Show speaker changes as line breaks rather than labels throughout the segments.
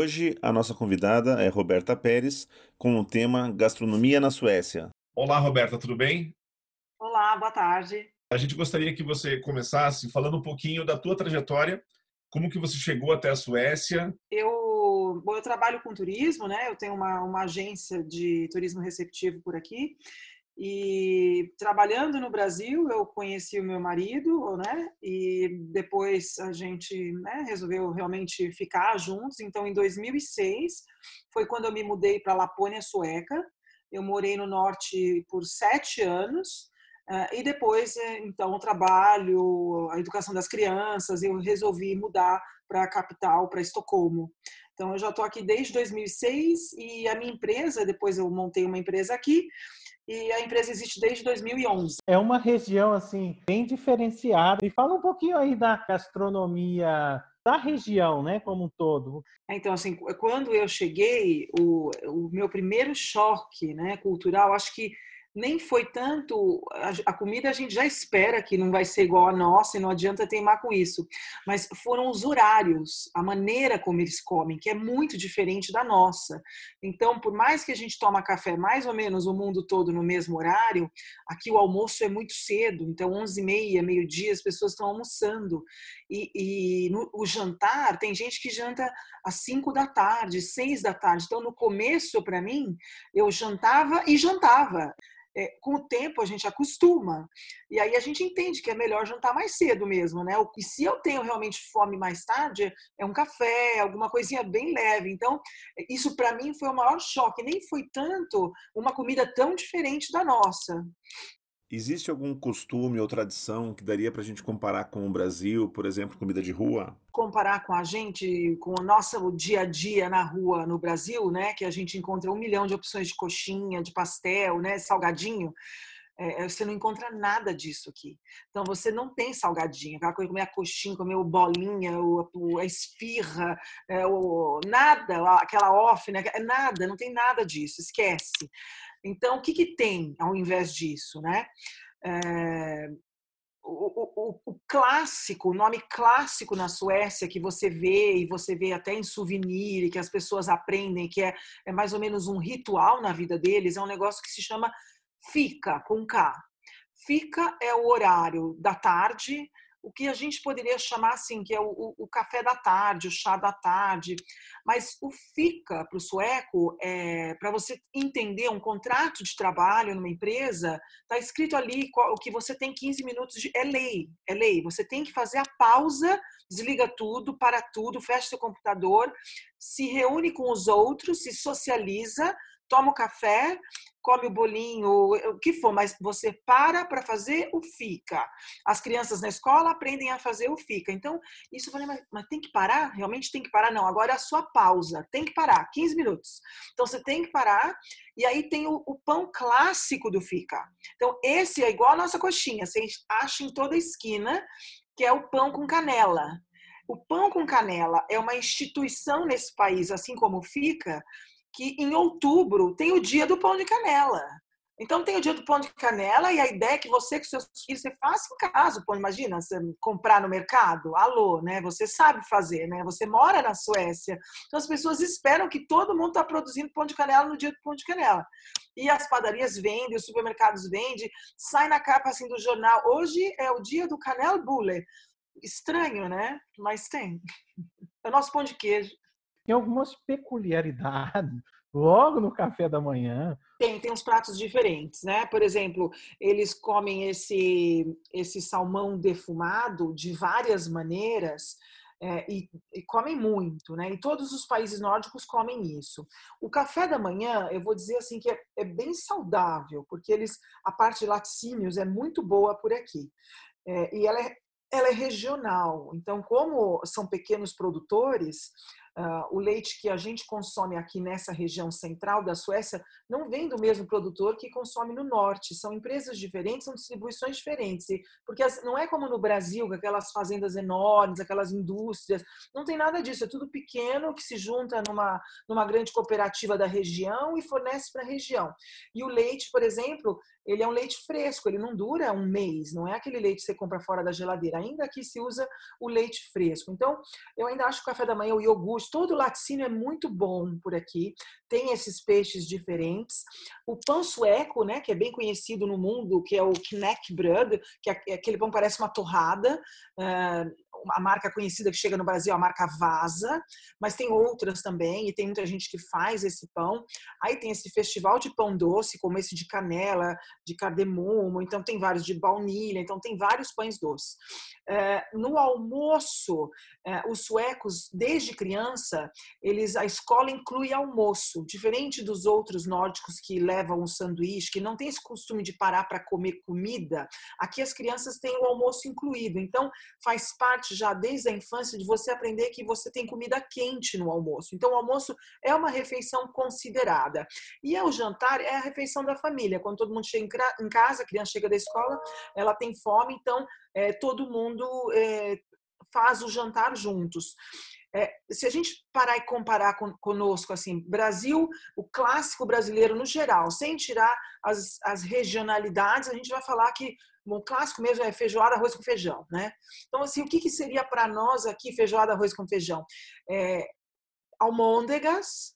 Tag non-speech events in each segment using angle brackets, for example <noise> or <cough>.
Hoje, a nossa convidada é Roberta Pérez, com o tema Gastronomia na Suécia.
Olá, Roberta, tudo bem?
Olá, boa tarde.
A gente gostaria que você começasse falando um pouquinho da tua trajetória, como que você chegou até a Suécia.
Eu, bom, eu trabalho com turismo, né? Eu tenho uma, uma agência de turismo receptivo por aqui e trabalhando no Brasil, eu conheci o meu marido, né? E depois a gente né, resolveu realmente ficar juntos. Então, em 2006, foi quando eu me mudei para Lapônia Sueca. Eu morei no norte por sete anos. Uh, e depois, eh, então, o trabalho, a educação das crianças, eu resolvi mudar para a capital, para Estocolmo. Então, eu já estou aqui desde 2006 e a minha empresa, depois eu montei uma empresa aqui, e a empresa existe desde 2011.
É uma região assim bem diferenciada. E fala um pouquinho aí da gastronomia da região, né, como um todo.
Então, assim, quando eu cheguei, o, o meu primeiro choque, né, cultural, acho que nem foi tanto a, comida a gente já espera que não vai ser igual a nossa e não adianta teimar com isso, mas foram os horários, a maneira como eles comem, que é muito diferente da nossa. Então, por mais que a gente toma café mais ou menos o mundo todo no mesmo horário, aqui o almoço é muito cedo, então 11 e meia, meio-dia, as pessoas estão almoçando. E, e no, o jantar, tem gente que janta às 5 da tarde, 6 da tarde. Então, no começo, para mim, eu jantava e jantava é, com o tempo a gente acostuma. E aí a gente entende que é melhor jantar mais cedo mesmo, né? E se eu tenho realmente fome mais tarde, é um café, alguma coisinha bem leve. Então, isso para mim foi o maior choque. Nem foi tanto uma comida tão diferente da nossa.
Existe algum costume ou tradição que daria para a gente comparar com o Brasil, por exemplo, comida de rua?
Comparar com a gente, com o nosso dia a dia na rua no Brasil, né, que a gente encontra um milhão de opções de coxinha, de pastel, né, salgadinho. É, é você não encontra nada disso aqui. Então você não tem salgadinho, aquela coisa comer a coxinha, comer o bolinha, o, a esfirra, é, o, nada, aquela off, né? Nada, não tem nada disso, esquece. Então, o que, que tem ao invés disso, né? É, o, o, o, clássico, o nome clássico na Suécia que você vê e você vê até em souvenir e que as pessoas aprendem que é, é mais ou menos um ritual na vida deles é um negócio que se chama fica com K. Fica é o horário da tarde o que a gente poderia chamar assim, que é o, o café da tarde, o chá da tarde. Mas o FICA para o sueco, é, para você entender um contrato de trabalho numa empresa, está escrito ali o que você tem 15 minutos de. É lei, é lei. Você tem que fazer a pausa, desliga tudo, para tudo, fecha seu computador, se reúne com os outros, se socializa, toma o café, come o bolinho, o que for, mas você para para fazer o fica. As crianças na escola aprendem a fazer o fica. Então, isso eu falei, mas, mas tem que parar? Realmente tem que parar? Não, agora é a sua pausa, tem que parar, 15 minutos. Então, você tem que parar, e aí tem o, o pão clássico do fica. Então, esse é igual a nossa coxinha, você acha em toda esquina, que é o pão com canela. O pão com canela é uma instituição nesse país, assim como fica, que em outubro tem o dia do pão de canela. Então tem o dia do pão de canela e a ideia é que você com seus filhos você faça em casa, pô, imagina você comprar no mercado, alô, né? Você sabe fazer, né? Você mora na Suécia, então as pessoas esperam que todo mundo está produzindo pão de canela no dia do pão de canela. E as padarias vendem, os supermercados vendem, sai na capa assim do jornal. Hoje é o dia do canel bule. Estranho, né? Mas tem. <laughs> É o nosso pão de queijo
tem algumas peculiaridades <laughs> logo no café da manhã.
Tem, tem uns pratos diferentes, né? Por exemplo, eles comem esse, esse salmão defumado de várias maneiras. É, e, e, comem muito, né? E todos os países nórdicos comem isso. O café da manhã, eu vou dizer assim que é, é bem saudável, porque eles a parte de laticínios é muito boa por aqui. É, e ela é, ela é regional. Então, como são pequenos produtores, Uh, o leite que a gente consome aqui nessa região central da Suécia não vem do mesmo produtor que consome no norte. São empresas diferentes, são distribuições diferentes. Porque não é como no Brasil, com aquelas fazendas enormes, aquelas indústrias. Não tem nada disso. É tudo pequeno que se junta numa, numa grande cooperativa da região e fornece para a região. E o leite, por exemplo, ele é um leite fresco, ele não dura um mês, não é aquele leite que você compra fora da geladeira. Ainda que se usa o leite fresco. Então, eu ainda acho que o café da manhã, o iogurte, todo o laticínio é muito bom por aqui. Tem esses peixes diferentes. O pão sueco, né, que é bem conhecido no mundo, que é o knäckebröd, que é aquele pão parece uma torrada. A marca conhecida que chega no Brasil, a marca Vaza, mas tem outras também, e tem muita gente que faz esse pão. Aí tem esse festival de pão doce, como esse de canela, de cardemomo, então tem vários de baunilha, então tem vários pães doces. É, no almoço, é, os suecos, desde criança, eles a escola inclui almoço, diferente dos outros nórdicos que levam um sanduíche, que não tem esse costume de parar para comer comida. Aqui as crianças têm o almoço incluído, então faz parte já desde a infância de você aprender que você tem comida quente no almoço. Então o almoço é uma refeição considerada. E o jantar é a refeição da família. Quando todo mundo chega em casa, a criança chega da escola, ela tem fome, então é, todo mundo é, faz o jantar juntos. É, se a gente parar e comparar com, conosco, assim, Brasil, o clássico brasileiro no geral, sem tirar as, as regionalidades, a gente vai falar que o clássico mesmo é feijoada, arroz com feijão, né? Então, assim, o que, que seria para nós aqui feijoada, arroz com feijão? É, almôndegas,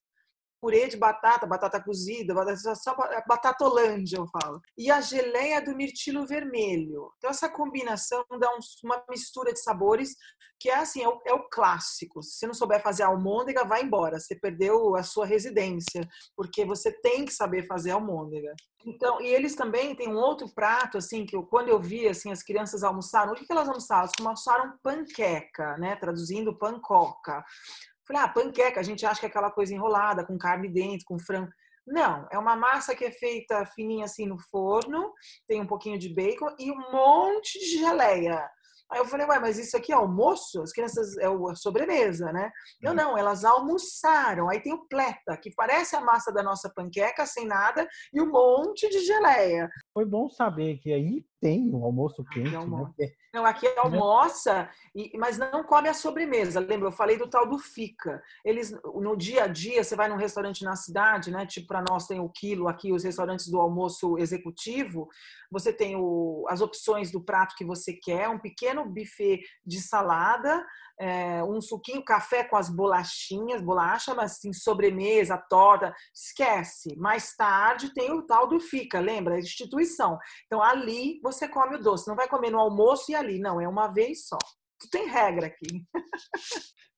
purê de batata, batata cozida, batata, só batata holândia, eu falo. E a geleia do mirtilo vermelho. Então, essa combinação dá um, uma mistura de sabores que é assim, é o, é o, clássico. Se você não souber fazer almôndega, vai embora. Você perdeu a sua residência, porque você tem que saber fazer almôndega. Então, e eles também têm um outro prato, assim, que eu, quando eu vi, assim, as crianças almoçaram, o que, que elas almoçaram? Elas almoçaram panqueca, né? Traduzindo, pancoca. Falei, ah, panqueca, a gente acha que é aquela coisa enrolada, com carne dentro, com frango. Não, é uma massa que é feita fininha assim no forno, tem um pouquinho de bacon e um monte de geleia. Aí eu falei, ué, mas isso aqui é almoço? As crianças, é a sobremesa, né? Não, uhum. não, elas almoçaram. Aí tem o pleta, que parece a massa da nossa panqueca, sem nada, e um monte de geleia.
Foi bom saber que aí tem um almoço quente, né?
Não, aqui é almoça, mas não come a sobremesa. Lembra, eu falei do tal do fica. Eles, no dia a dia, você vai num restaurante na cidade, né? Tipo, para nós tem o quilo aqui, os restaurantes do almoço executivo. Você tem o, as opções do prato que você quer, um pequeno buffet de salada, é, um suquinho, café com as bolachinhas, bolacha, mas assim, sobremesa, torta, esquece. Mais tarde tem o tal do fica, lembra? A instituição. Então, ali você come o doce. Não vai comer no almoço e ali. Não, é uma vez só. Tu tem regra aqui.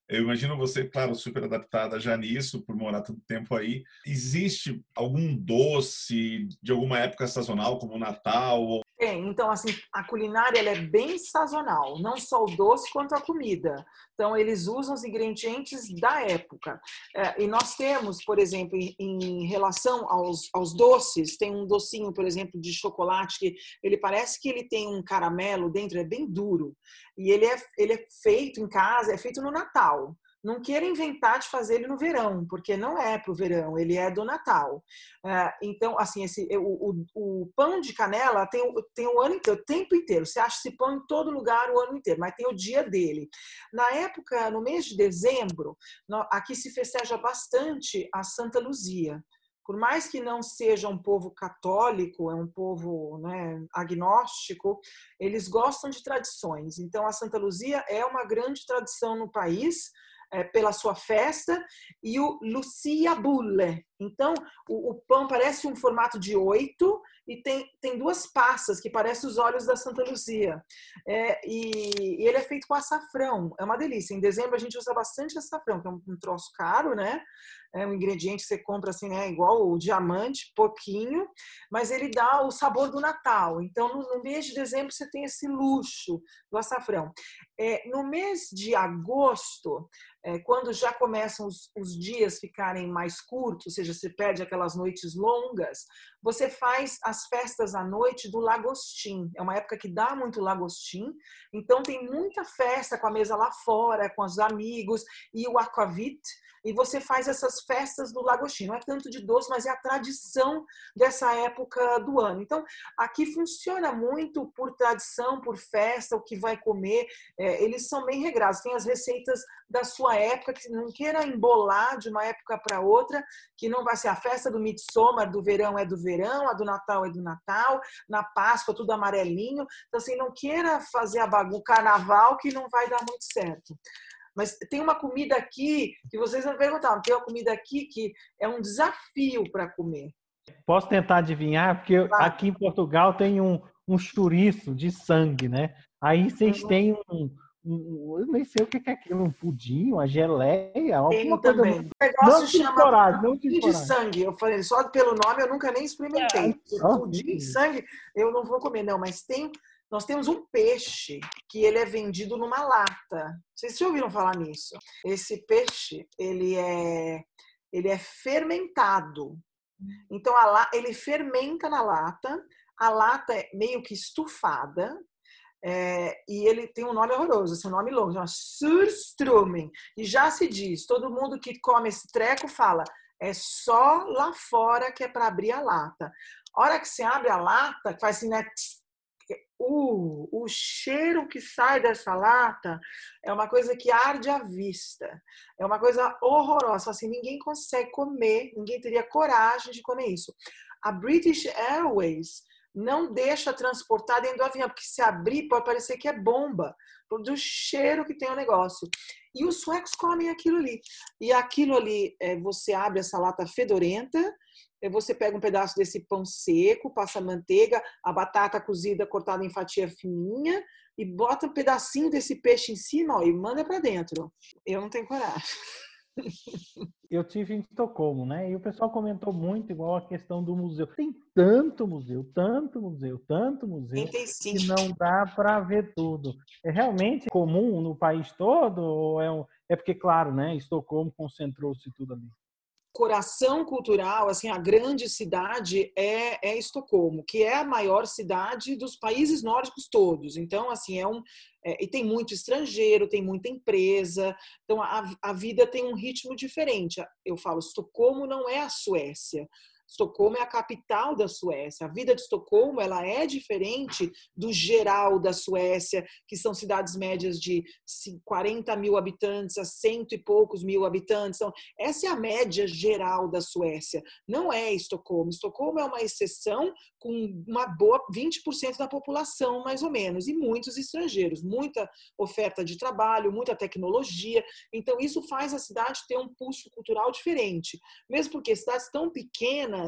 Eu imagino você, claro, super adaptada já nisso, por morar tanto tempo aí. Existe algum doce de alguma época sazonal, como o Natal
tem, então assim, a culinária ela é bem sazonal, não só o doce quanto a comida. Então eles usam os ingredientes da época. É, e nós temos, por exemplo, em, em relação aos, aos, doces, tem um docinho, por exemplo, de chocolate que ele parece que ele tem um caramelo dentro, é bem duro. E ele é, ele é feito em casa, é feito no Natal não queira inventar de fazer ele no verão, porque não é para o verão, ele é do Natal. É, então, assim, esse, o, o, o, pão de canela tem, tem o ano inteiro, o tempo inteiro. Você acha esse pão em todo lugar o ano inteiro, mas tem o dia dele. Na época, no mês de dezembro, aqui se festeja bastante a Santa Luzia por mais que não seja um povo católico, é um povo né, agnóstico, eles gostam de tradições. Então, a Santa Luzia é uma grande tradição no país é, pela sua festa, e o Lucia Bulle. Então, o, o, pão parece um formato de oito e tem, tem duas passas que parecem os olhos da Santa Luzia. É, e, e, ele é feito com açafrão, é uma delícia. Em dezembro a gente usa bastante açafrão, que é um, um troço caro, né? É um ingrediente que você compra assim, né? Igual o diamante, pouquinho, mas ele dá o sabor do Natal. Então, no, no mês de dezembro você tem esse luxo do açafrão. É, no mês de agosto, é, quando já começam os, os, dias ficarem mais curtos, ou seja, você perde aquelas noites longas, você faz as festas à noite do lagostim. É uma época que dá muito lagostim, então tem muita festa com a mesa lá fora, com os amigos e o aquavit, e você faz essas festas do lagostim. Não é tanto de doce, mas é a tradição dessa época do ano. Então, aqui funciona muito por tradição, por festa, o que vai comer. É, eles são bem regrados. Tem as receitas da sua época, que não queira embolar de uma época para outra, que não vai ser a festa do Midsommar, do verão é do verão, a do Natal é do Natal, na Páscoa tudo amarelinho. Então, assim, não queira fazer a bagunça, carnaval, que não vai dar muito certo. Mas tem uma comida aqui que vocês vão perguntar, tem uma comida aqui que é um desafio para comer.
Posso tentar adivinhar? Porque aqui em Portugal tem um, um chouriço de sangue, né? Aí vocês uhum. têm um, eu nem sei o que é aquilo, um pudim, uma geleia, alguma coisa.
Também. O negócio não chama coragem, não pudim de sangue. Eu falei, só pelo nome eu nunca nem experimentei. É, pudim de sangue eu não vou comer, não, mas tem nós temos um peixe que ele é vendido numa lata. Vocês já ouviram falar nisso? Esse peixe, ele é ele é fermentado. Então a, ele fermenta na lata, a lata é meio que estufada, é, e ele tem um nome horroroso, esse assim, um nome longo, chama Surströmming. E já se diz, todo mundo que come esse treco fala, é só lá fora que é para abrir a lata. A hora que você abre a lata, faz assim, né? o, o cheiro que sai dessa lata é uma coisa que arde à vista. É uma coisa horrorosa. Assim, ninguém consegue comer, ninguém teria coragem de comer isso. A British Airways não deixa transportar dentro do avião, porque se abrir pode parecer que é bomba, do cheiro que tem o negócio. E os suecos comem aquilo ali. E aquilo ali, é, você abre essa lata fedorenta, você pega um pedaço desse pão seco, passa manteiga, a batata cozida cortada em fatia fininha e bota um pedacinho desse peixe em cima ó, e manda para dentro. Eu não tenho coragem.
Eu tive em Estocolmo, né? E o pessoal comentou muito igual a questão do museu. Tem tanto museu, tanto museu, tanto museu que não dá para ver tudo. É realmente comum no país todo ou é, um... é porque claro, né? Estocolmo concentrou-se tudo ali
coração cultural, assim, a grande cidade é, é Estocolmo, que é a maior cidade dos países nórdicos todos. Então, assim, é um é, e tem muito estrangeiro, tem muita empresa, então a, a vida tem um ritmo diferente. Eu falo, Estocolmo não é a Suécia. Estocolmo é a capital da Suécia. A vida de Estocolmo ela é diferente do geral da Suécia, que são cidades médias de 40 mil habitantes a cento e poucos mil habitantes. Então, essa é a média geral da Suécia. Não é Estocolmo. Estocolmo é uma exceção com uma boa 20% da população, mais ou menos, e muitos estrangeiros, muita oferta de trabalho, muita tecnologia. Então, isso faz a cidade ter um pulso cultural diferente. Mesmo porque cidades tão pequenas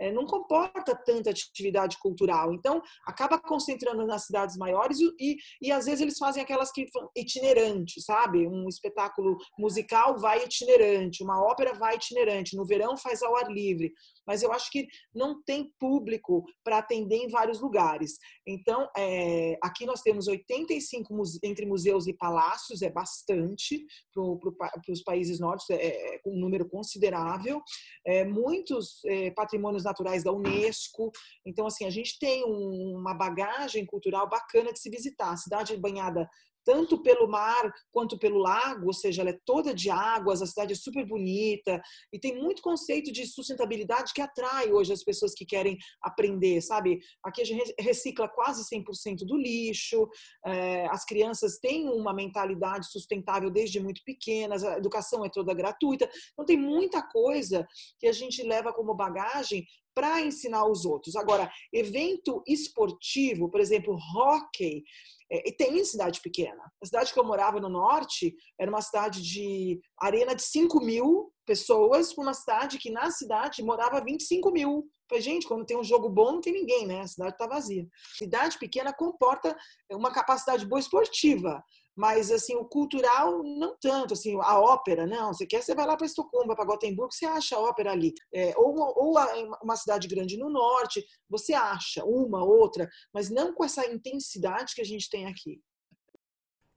é, não comporta tanta atividade cultural. Então, acaba concentrando nas cidades maiores e, e, às vezes eles fazem aquelas que itinerantes, sabe? Um espetáculo musical vai itinerante, uma ópera vai itinerante, no verão faz ao ar livre. Mas eu acho que não tem público para atender em vários lugares. Então, é, aqui nós temos 85 muse entre museus e palácios, é bastante para os países nórdicos, é, é, um número considerável. É, muitos é, patrimônios naturais da Unesco. Então, assim, a gente tem um, uma bagagem cultural bacana de se visitar. A cidade banhada tanto pelo mar quanto pelo lago, ou seja, ela é toda de águas, a cidade é super bonita e tem muito conceito de sustentabilidade que atrai hoje as pessoas que querem aprender, sabe? Aqui a gente recicla quase 100% do lixo, é, as crianças têm uma mentalidade sustentável desde muito pequenas, a educação é toda gratuita, então tem muita coisa que a gente leva como bagagem para ensinar os outros. Agora, evento esportivo, por exemplo, hockey, é, e tem em cidade pequena. A cidade que eu morava no norte era uma cidade de arena de 5 mil pessoas, uma cidade que na cidade morava 25 mil. Falei, gente, quando tem um jogo bom, não tem ninguém, né? A cidade está vazia. Cidade pequena comporta uma capacidade boa esportiva, mas assim o cultural não tanto assim a ópera não você quer você vai lá para Estocolmo para Gotemburgo você acha a ópera ali é, ou, ou uma cidade grande no norte você acha uma outra mas não com essa intensidade que a gente tem aqui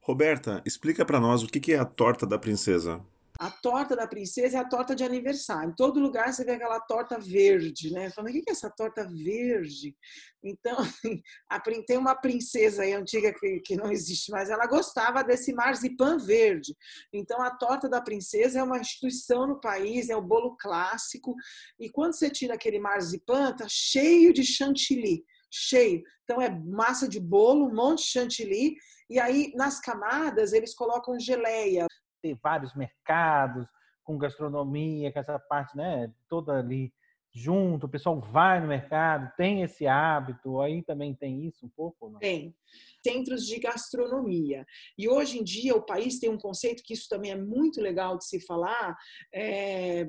Roberta, explica para nós o que é a torta da princesa.
A torta da princesa é a torta de aniversário. Em todo lugar você vê aquela torta verde, né? Falando, o que é essa torta verde? Então, tem uma princesa aí antiga que, que não existe mais, ela gostava desse marzipan verde. Então, a torta da princesa é uma instituição no país, é o bolo clássico. E quando você tira aquele marzipan, tá cheio de chantilly cheio. Então é massa de bolo, um monte de chantilly, e aí nas camadas eles colocam geleia
ter vários mercados com gastronomia, com essa parte, né, toda ali junto, o pessoal vai no mercado, tem esse hábito, aí também tem isso um pouco? Não?
Tem. Centros de gastronomia. E hoje em dia o país tem um conceito que isso também é muito legal de se falar, é,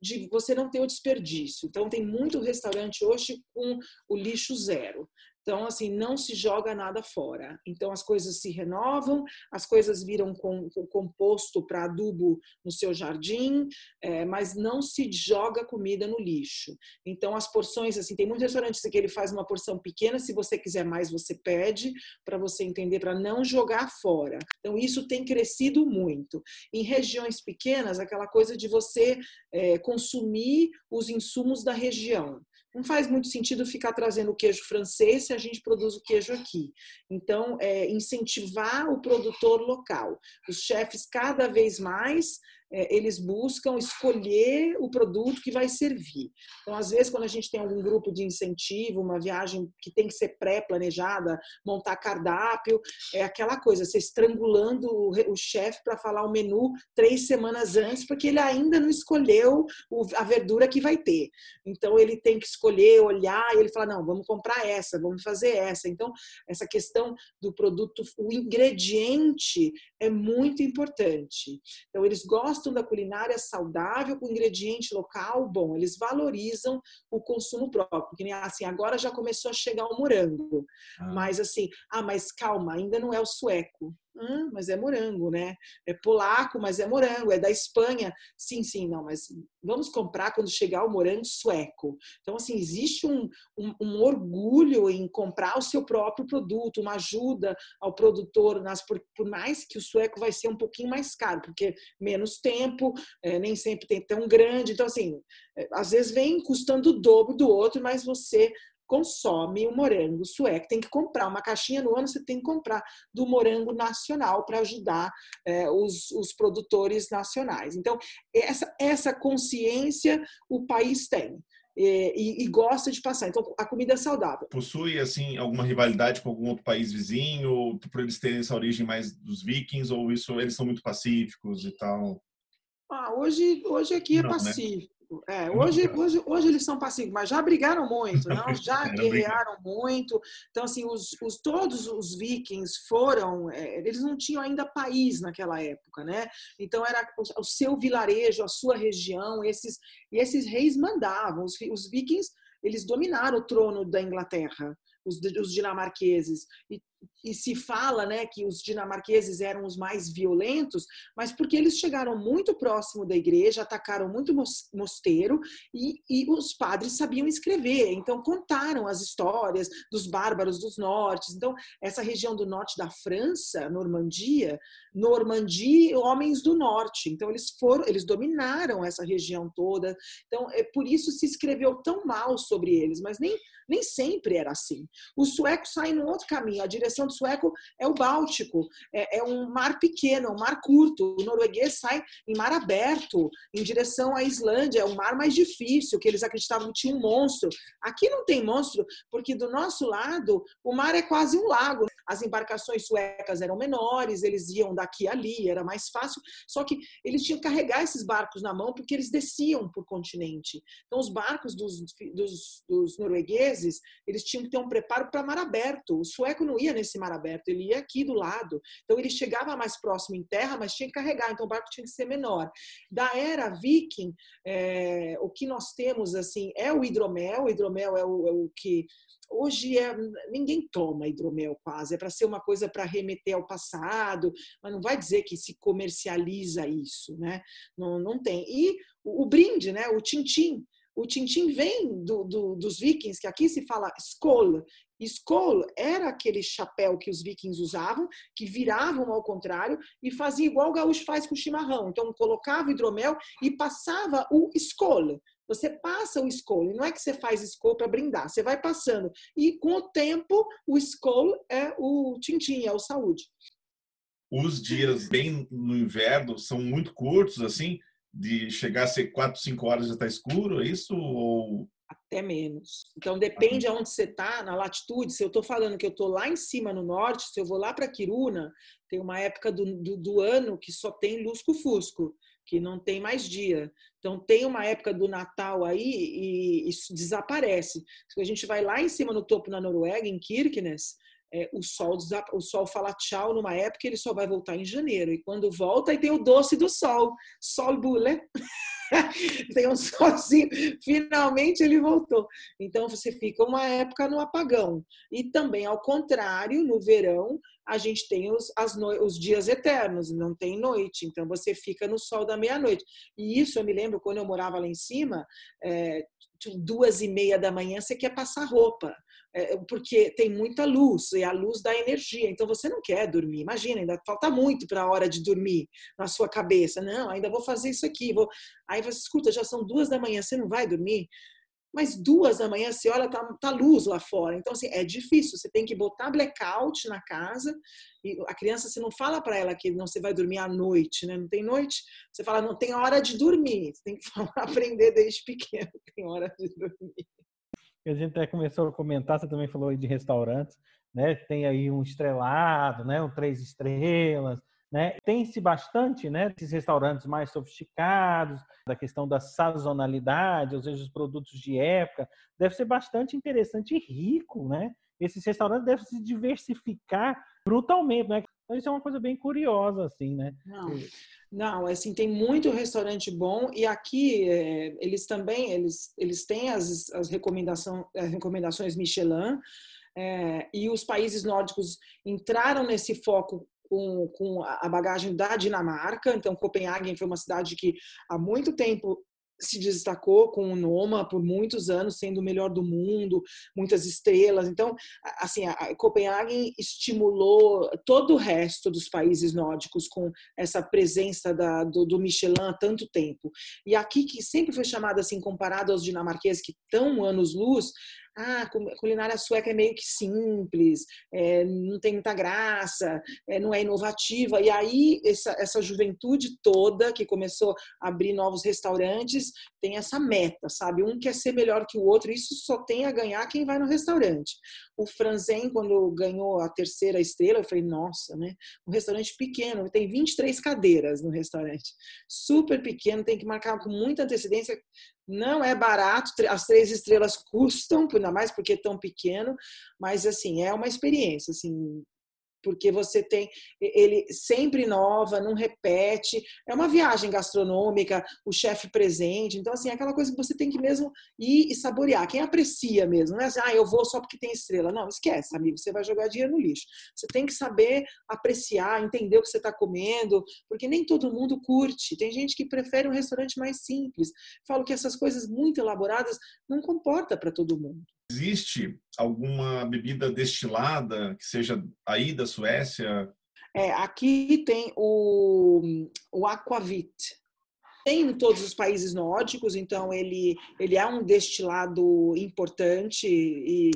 de você não ter o desperdício. Então tem muito restaurante hoje com o lixo zero. Então, assim, não se joga nada fora. Então, as coisas se renovam, as coisas viram com, com composto para adubo no seu jardim, é, mas não se joga comida no lixo. Então, as porções, assim, tem muitos restaurantes que ele faz uma porção pequena, se você quiser mais, você pede, para você entender, para não jogar fora. Então, isso tem crescido muito. Em regiões pequenas, aquela coisa de você é, consumir os insumos da região não faz muito sentido ficar trazendo o queijo francês se a gente produz o queijo aqui. Então, é, incentivar o produtor local. Os chefes, cada vez mais, eles buscam escolher o produto que vai servir. Então, às vezes, quando a gente tem algum grupo de incentivo, uma viagem que tem que ser pré-planejada, montar cardápio, é aquela coisa, você estrangulando o, chefe para falar o menu três semanas antes, porque ele ainda não escolheu a verdura que vai ter. Então, ele tem que escolher, olhar, e ele fala: não, vamos comprar essa, vamos fazer essa. Então, essa questão do produto, o ingrediente é muito importante. Então, eles gostam gostam da culinária saudável com ingrediente local bom, eles valorizam o consumo próprio. Que nem assim, agora já começou a chegar o morango. Ah. Mas assim, ah, mas calma, ainda não é o sueco. Hum, mas é morango, né? É polaco, mas é morango. É da Espanha. Sim, sim, não, mas vamos comprar quando chegar o morango sueco. Então, assim, existe um, um, um orgulho em comprar o seu próprio produto, uma ajuda ao produtor, nas, por, por, mais que o sueco vai ser um pouquinho mais caro, porque menos tempo, é, nem sempre tem tão grande. Então, assim, é, às vezes vem custando o dobro do outro, mas você consome o morango sueco. Tem que comprar uma caixinha no ano, você tem que comprar do morango nacional para ajudar é, os, os produtores nacionais. Então, essa, essa consciência o país tem. E, e, gosta de passar. Então, a comida é saudável.
Possui, assim, alguma rivalidade com algum outro país vizinho, por eles terem essa origem mais dos vikings, ou isso eles são muito pacíficos e tal?
Ah, hoje, hoje aqui é Não, né? pacífico. Né? É, hoje, hoje, hoje eles são passivos, mas já brigaram muito, não? <laughs> já guerrearam muito. Então, assim, os, os, todos os vikings foram, é, eles não tinham ainda país naquela época, né? Então, era o, o seu vilarejo, a sua região, esses, e esses reis mandavam. Os, os vikings, eles dominaram o trono da Inglaterra os, os dinamarqueses. E, e, se fala né, que os dinamarqueses eram os mais violentos, mas porque eles chegaram muito próximo da igreja, atacaram muito mosteiro e, e os padres sabiam escrever. Então, contaram as histórias dos bárbaros dos nortes. Então, essa região do norte da França, Normandia, Normandia, homens do norte. Então, eles foram, eles dominaram essa região toda. Então, é por isso se escreveu tão mal sobre eles, mas nem nem sempre era assim. Os suecos saem num outro caminho. A direção do sueco é o Báltico, é, é um mar pequeno, um mar curto. O norueguês sai em mar aberto, em direção à Islândia, é um mar mais difícil, que eles acreditavam que tinha um monstro. Aqui não tem monstro, porque do nosso lado o mar é quase um lago. As embarcações suecas eram menores, eles iam daqui a ali, era mais fácil. Só que eles tinham que carregar esses barcos na mão porque eles desciam por continente. Então, os barcos dos, dos, dos noruegueses eles tinham que ter um preparo para mar aberto. O sueco não ia nesse mar aberto, ele ia aqui do lado. Então ele chegava mais próximo em terra, mas tinha que carregar, então o barco tinha que ser menor. Da era viking, é, o que nós temos assim é o hidromel. O hidromel é o, é o que hoje é, ninguém toma hidromel quase, é para ser uma coisa para remeter ao passado, mas não vai dizer que se comercializa isso, né? Não, não tem. E o, o brinde, né? O tintim O tintim vem do, do, dos vikings, que aqui se fala skol. Skol era aquele chapéu que os vikings usavam, que viravam ao contrário e fazia igual o gaúcho faz com o chimarrão. Então, colocava hidromel e passava o skol. Você passa o skol, não é que você faz skol para brindar, você vai passando. E com o tempo, o skol é o tintim, é o saúde.
Os dias bem no inverno são muito curtos, assim, de chegar a ser 4, 5 horas já está escuro, é isso? Ou...
Até menos. Então depende aonde você está, na latitude. Se eu estou falando que eu estou lá em cima no norte, se eu vou lá para Quiruna, tem uma época do, do, do ano que só tem lusco-fusco que não tem mais dia. Então tem uma época do Natal aí e isso desaparece. Se a gente vai lá em cima no topo na Noruega, em Kirkenes, é, o sol o sol fala tchau numa época ele só vai voltar em janeiro. E quando volta aí tem o doce do sol. Sol bule. <laughs> Tem um solzinho. Finalmente ele voltou. Então você fica uma época no apagão. E também ao contrário no verão a gente tem os, no... os dias eternos, não tem noite, então você fica no sol da meia-noite. E isso eu me lembro quando eu morava lá em cima, é, duas e meia da manhã você quer passar roupa, é, porque tem muita luz e a luz dá energia, então você não quer dormir. Imagina, ainda falta muito para a hora de dormir na sua cabeça. Não, ainda vou fazer isso aqui. Vou... Aí você escuta, já são duas da manhã, você não vai dormir? Mas duas da manhã você olha, tá, tá luz lá fora. Então, assim, é difícil. Você tem que botar blackout na casa. E a criança, você não fala para ela que não você vai dormir à noite, né? Não tem noite. Você fala, não tem hora de dormir. Você tem que <laughs> falar, aprender desde pequeno, tem hora de dormir.
A gente até começou a comentar, você também falou aí de restaurantes, né? Tem aí um estrelado, né? Um três estrelas, né? Tem-se bastante, né, esses restaurantes mais sofisticados, da questão da sazonalidade, ou seja, os produtos de época. Deve ser bastante interessante e rico, né? Esses restaurantes devem se diversificar brutalmente, né? Então, isso é uma coisa bem curiosa, assim, né?
Não, não assim, tem muito restaurante bom e aqui é, eles também, eles, eles têm as, as, recomendação, as recomendações Michelin, é, e os países nórdicos entraram nesse foco com, com a bagagem da Dinamarca. Então, Copenhague foi uma cidade que há muito tempo se destacou com o Noma por muitos anos, sendo o melhor do mundo, muitas estrelas. Então, assim, a Copenhague estimulou todo o resto dos países nórdicos com essa presença da, do, do, Michelin há tanto tempo. E aqui, que sempre foi chamado assim, comparado aos dinamarqueses que estão anos-luz, ah, a culinária sueca é meio que simples, é, não tem muita graça, é, não é inovativa. E aí, essa, essa juventude toda que começou a abrir novos restaurantes tem essa meta, sabe? Um quer ser melhor que o outro, isso só tem a ganhar quem vai no restaurante. O Franzen, quando ganhou a terceira estrela, eu falei, nossa, né? Um restaurante pequeno, tem 23 cadeiras no restaurante. Super pequeno, tem que marcar com muita antecedência. Não é barato, as três estrelas custam, ainda mais porque é tão pequeno, mas assim, é uma experiência, assim, porque você tem ele sempre inova, não repete. É uma viagem gastronômica, o chefe presente. Então, assim, é aquela coisa que você tem que mesmo ir e saborear. Quem aprecia mesmo, não é assim, ah, eu vou só porque tem estrela. Não, esquece, amigo, você vai jogar dinheiro no lixo. Você tem que saber apreciar, entender o que você está comendo, porque nem todo mundo curte. Tem gente que prefere um restaurante mais simples. Falo que essas coisas muito elaboradas não comporta para todo mundo.
Existe alguma bebida destilada que seja aí da Suécia?
É, aqui tem o, o Aquavit. Tem em todos os países nórdicos, então ele, ele é um destilado importante e,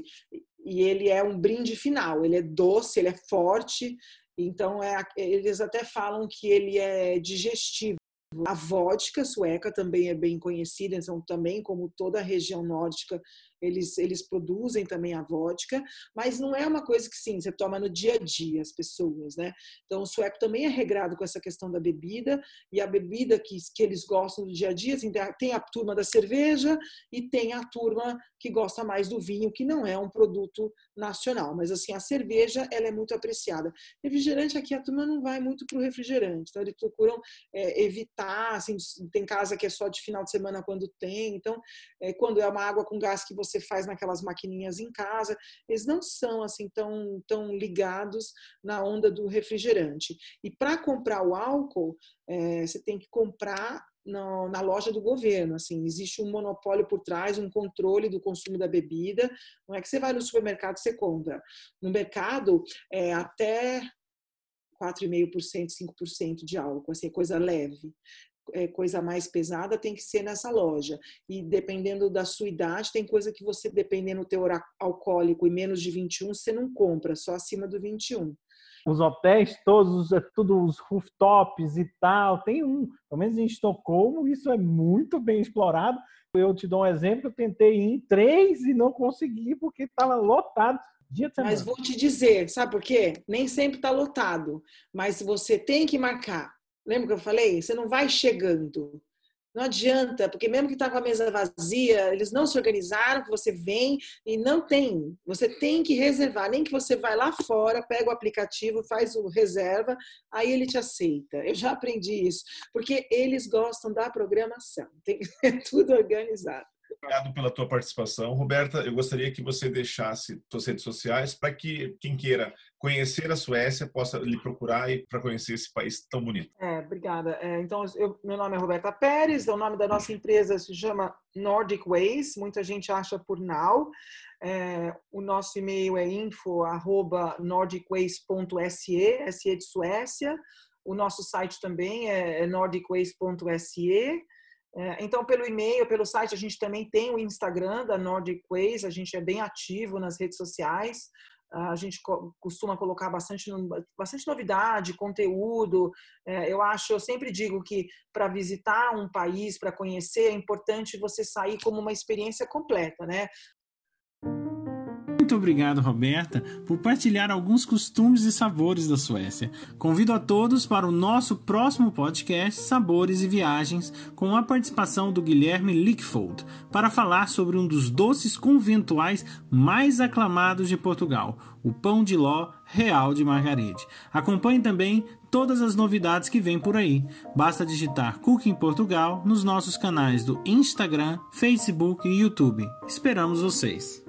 e ele é um brinde final. Ele é doce, ele é forte, então é, eles até falam que ele é digestivo. A vodka sueca também é bem conhecida, então também como toda a região nórdica eles, eles produzem também a vodka, mas não é uma coisa que sim, você toma no dia a dia, as pessoas, né? Então o sueco também é regrado com essa questão da bebida, e a bebida que, que eles gostam do dia a dia, assim, tem a turma da cerveja e tem a turma que gosta mais do vinho, que não é um produto nacional, mas assim, a cerveja ela é muito apreciada. Refrigerante aqui a turma não vai muito para o refrigerante, então eles procuram é, evitar, assim, tem casa que é só de final de semana quando tem, então é, quando é uma água com gás que você você faz naquelas maquininhas em casa, eles não são assim tão, tão ligados na onda do refrigerante. E para comprar o álcool, é, você tem que comprar no, na loja do governo. Assim, existe um monopólio por trás, um controle do consumo da bebida. Não é que você vai no supermercado e você compra. No mercado, é até 4,5%, 5% de álcool, assim, coisa leve. É, coisa mais pesada tem que ser nessa loja. E dependendo da sua idade, tem coisa que você, dependendo do teor alcoólico e menos de 21, você não compra, só acima do 21
os hotéis todos, é tudo os rooftops e tal. Tem um, pelo menos em Estocolmo, isso é muito bem explorado. Eu te dou um exemplo, eu tentei ir em três e não consegui porque estava lotado.
Mas vou te dizer, sabe por quê? Nem sempre está lotado, mas você tem que marcar. Lembra que eu falei? Você não vai chegando. Não adianta, porque mesmo que está com a mesa vazia, eles não se organizaram, você vem e não tem. Você tem que reservar, nem que você vai lá fora, pega o aplicativo, faz o reserva, aí ele te aceita. Eu já aprendi isso, porque eles gostam da programação, tem ser <laughs> tudo organizado.
Obrigado pela tua participação. Roberta, eu gostaria que você deixasse suas redes sociais para que quem queira conhecer a Suécia possa lhe procurar e para conhecer esse país tão bonito.
É, obrigada. É, então, eu, meu nome é Roberta Pérez, o nome da nossa empresa se chama Nordic Ways, muita gente acha por Now. É, o nosso e-mail é info@nordicways.se, SE de Suécia. O nosso site também é nordicways.se. É, então, pelo e-mail, pelo site, a gente também tem o Instagram da Nordic Ways, a gente é bem ativo nas redes sociais, a gente costuma colocar bastante, bastante novidade, conteúdo. É, eu acho, eu sempre digo que para visitar um país, para conhecer, é importante você sair como uma experiência completa, né?
Muito obrigado, Roberta, por partilhar alguns costumes e sabores da Suécia. Convido a todos para o nosso próximo podcast Sabores e Viagens, com a participação do Guilherme Lickfold, para falar sobre um dos doces conventuais mais aclamados de Portugal, o pão de ló real de Margaride. Acompanhe também todas as novidades que vêm por aí. Basta digitar Cooking Portugal nos nossos canais do Instagram, Facebook e YouTube. Esperamos vocês!